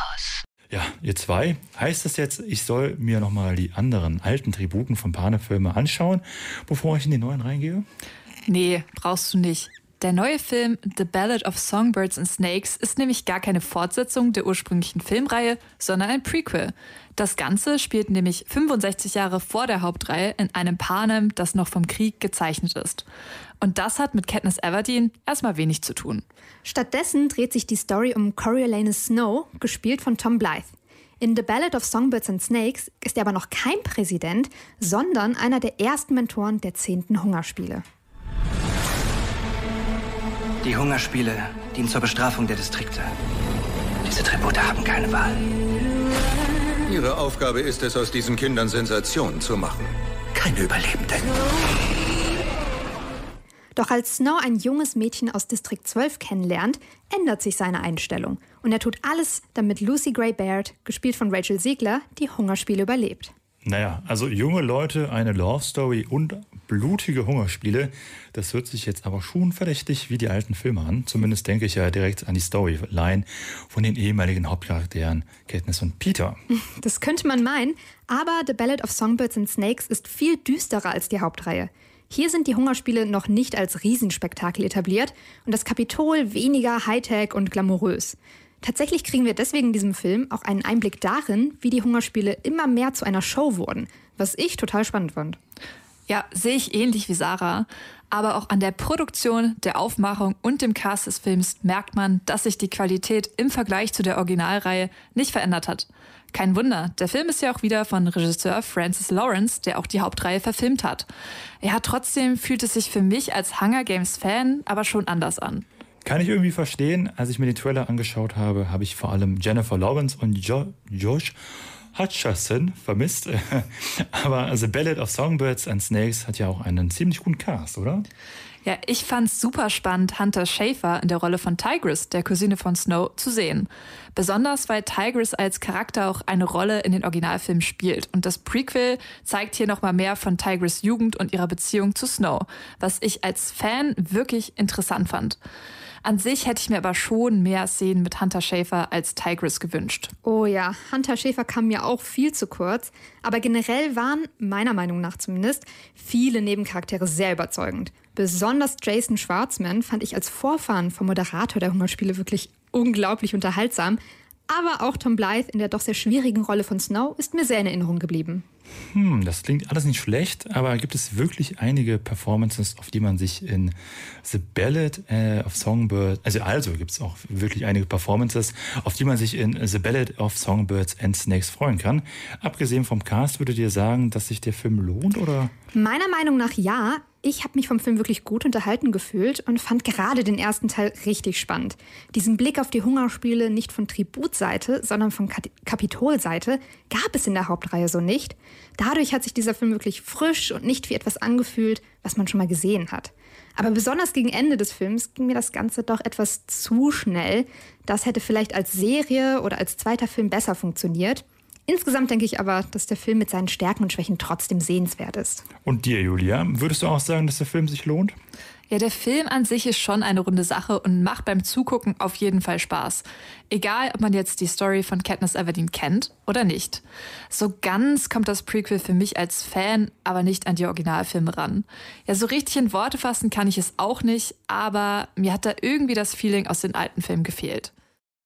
Campus. Ja, ihr zwei, heißt das jetzt, ich soll mir nochmal die anderen alten Tributen von Panefilme anschauen, bevor ich in die neuen reingehe? Nee, brauchst du nicht. Der neue Film The Ballad of Songbirds and Snakes ist nämlich gar keine Fortsetzung der ursprünglichen Filmreihe, sondern ein Prequel. Das Ganze spielt nämlich 65 Jahre vor der Hauptreihe in einem Panem, das noch vom Krieg gezeichnet ist. Und das hat mit Katniss Everdeen erstmal wenig zu tun. Stattdessen dreht sich die Story um Coriolanus Snow, gespielt von Tom Blythe. In The Ballad of Songbirds and Snakes ist er aber noch kein Präsident, sondern einer der ersten Mentoren der 10. Hungerspiele. Die Hungerspiele dienen zur Bestrafung der Distrikte. Diese Tribute haben keine Wahl. Ihre Aufgabe ist es, aus diesen Kindern Sensationen zu machen. Keine Überlebenden. Doch als Snow ein junges Mädchen aus Distrikt 12 kennenlernt, ändert sich seine Einstellung. Und er tut alles, damit Lucy Gray Baird, gespielt von Rachel Siegler, die Hungerspiele überlebt. Naja, also junge Leute, eine Love Story und blutige Hungerspiele. Das hört sich jetzt aber schon verdächtig wie die alten Filme an. Zumindest denke ich ja direkt an die Storyline von den ehemaligen Hauptcharakteren Katniss und Peter. Das könnte man meinen, aber The Ballad of Songbirds and Snakes ist viel düsterer als die Hauptreihe. Hier sind die Hungerspiele noch nicht als Riesenspektakel etabliert und das Kapitol weniger Hightech und glamourös. Tatsächlich kriegen wir deswegen in diesem Film auch einen Einblick darin, wie die Hungerspiele immer mehr zu einer Show wurden, was ich total spannend fand. Ja, sehe ich ähnlich wie Sarah. Aber auch an der Produktion, der Aufmachung und dem Cast des Films merkt man, dass sich die Qualität im Vergleich zu der Originalreihe nicht verändert hat. Kein Wunder, der Film ist ja auch wieder von Regisseur Francis Lawrence, der auch die Hauptreihe verfilmt hat. Ja, trotzdem fühlt es sich für mich als Hunger Games Fan aber schon anders an. Kann ich irgendwie verstehen. Als ich mir den Trailer angeschaut habe, habe ich vor allem Jennifer Lawrence und jo Josh Hutcherson vermisst. Aber The Ballad of Songbirds and Snakes hat ja auch einen ziemlich guten Cast, oder? Ja, ich fand's super spannend, Hunter Schafer in der Rolle von Tigris, der Cousine von Snow, zu sehen. Besonders weil Tigris als Charakter auch eine Rolle in den Originalfilmen spielt. Und das Prequel zeigt hier nochmal mehr von Tigris Jugend und ihrer Beziehung zu Snow, was ich als Fan wirklich interessant fand. An sich hätte ich mir aber schon mehr Szenen mit Hunter Schäfer als Tigris gewünscht. Oh ja, Hunter Schäfer kam mir auch viel zu kurz. Aber generell waren, meiner Meinung nach zumindest, viele Nebencharaktere sehr überzeugend. Besonders Jason Schwartzman fand ich als Vorfahren vom Moderator der Hungerspiele wirklich unglaublich unterhaltsam. Aber auch Tom Blythe in der doch sehr schwierigen Rolle von Snow ist mir sehr in Erinnerung geblieben. Hm, das klingt alles nicht schlecht, aber gibt es wirklich einige Performances, auf die man sich in The Ballad äh, of Songbirds, also also gibt es auch wirklich einige Performances, auf die man sich in The Ballad of Songbirds and Snakes freuen kann. Abgesehen vom Cast, würdet ihr sagen, dass sich der Film lohnt oder? Meiner Meinung nach ja. Ich habe mich vom Film wirklich gut unterhalten gefühlt und fand gerade den ersten Teil richtig spannend. Diesen Blick auf die Hungerspiele nicht von Tributseite, sondern von Kapitolseite gab es in der Hauptreihe so nicht. Dadurch hat sich dieser Film wirklich frisch und nicht wie etwas angefühlt, was man schon mal gesehen hat. Aber besonders gegen Ende des Films ging mir das Ganze doch etwas zu schnell. Das hätte vielleicht als Serie oder als zweiter Film besser funktioniert. Insgesamt denke ich aber, dass der Film mit seinen Stärken und Schwächen trotzdem sehenswert ist. Und dir, Julia, würdest du auch sagen, dass der Film sich lohnt? Ja, der Film an sich ist schon eine runde Sache und macht beim Zugucken auf jeden Fall Spaß. Egal, ob man jetzt die Story von Katniss Everdeen kennt oder nicht. So ganz kommt das Prequel für mich als Fan aber nicht an die Originalfilme ran. Ja, so richtig in Worte fassen kann ich es auch nicht, aber mir hat da irgendwie das Feeling aus den alten Filmen gefehlt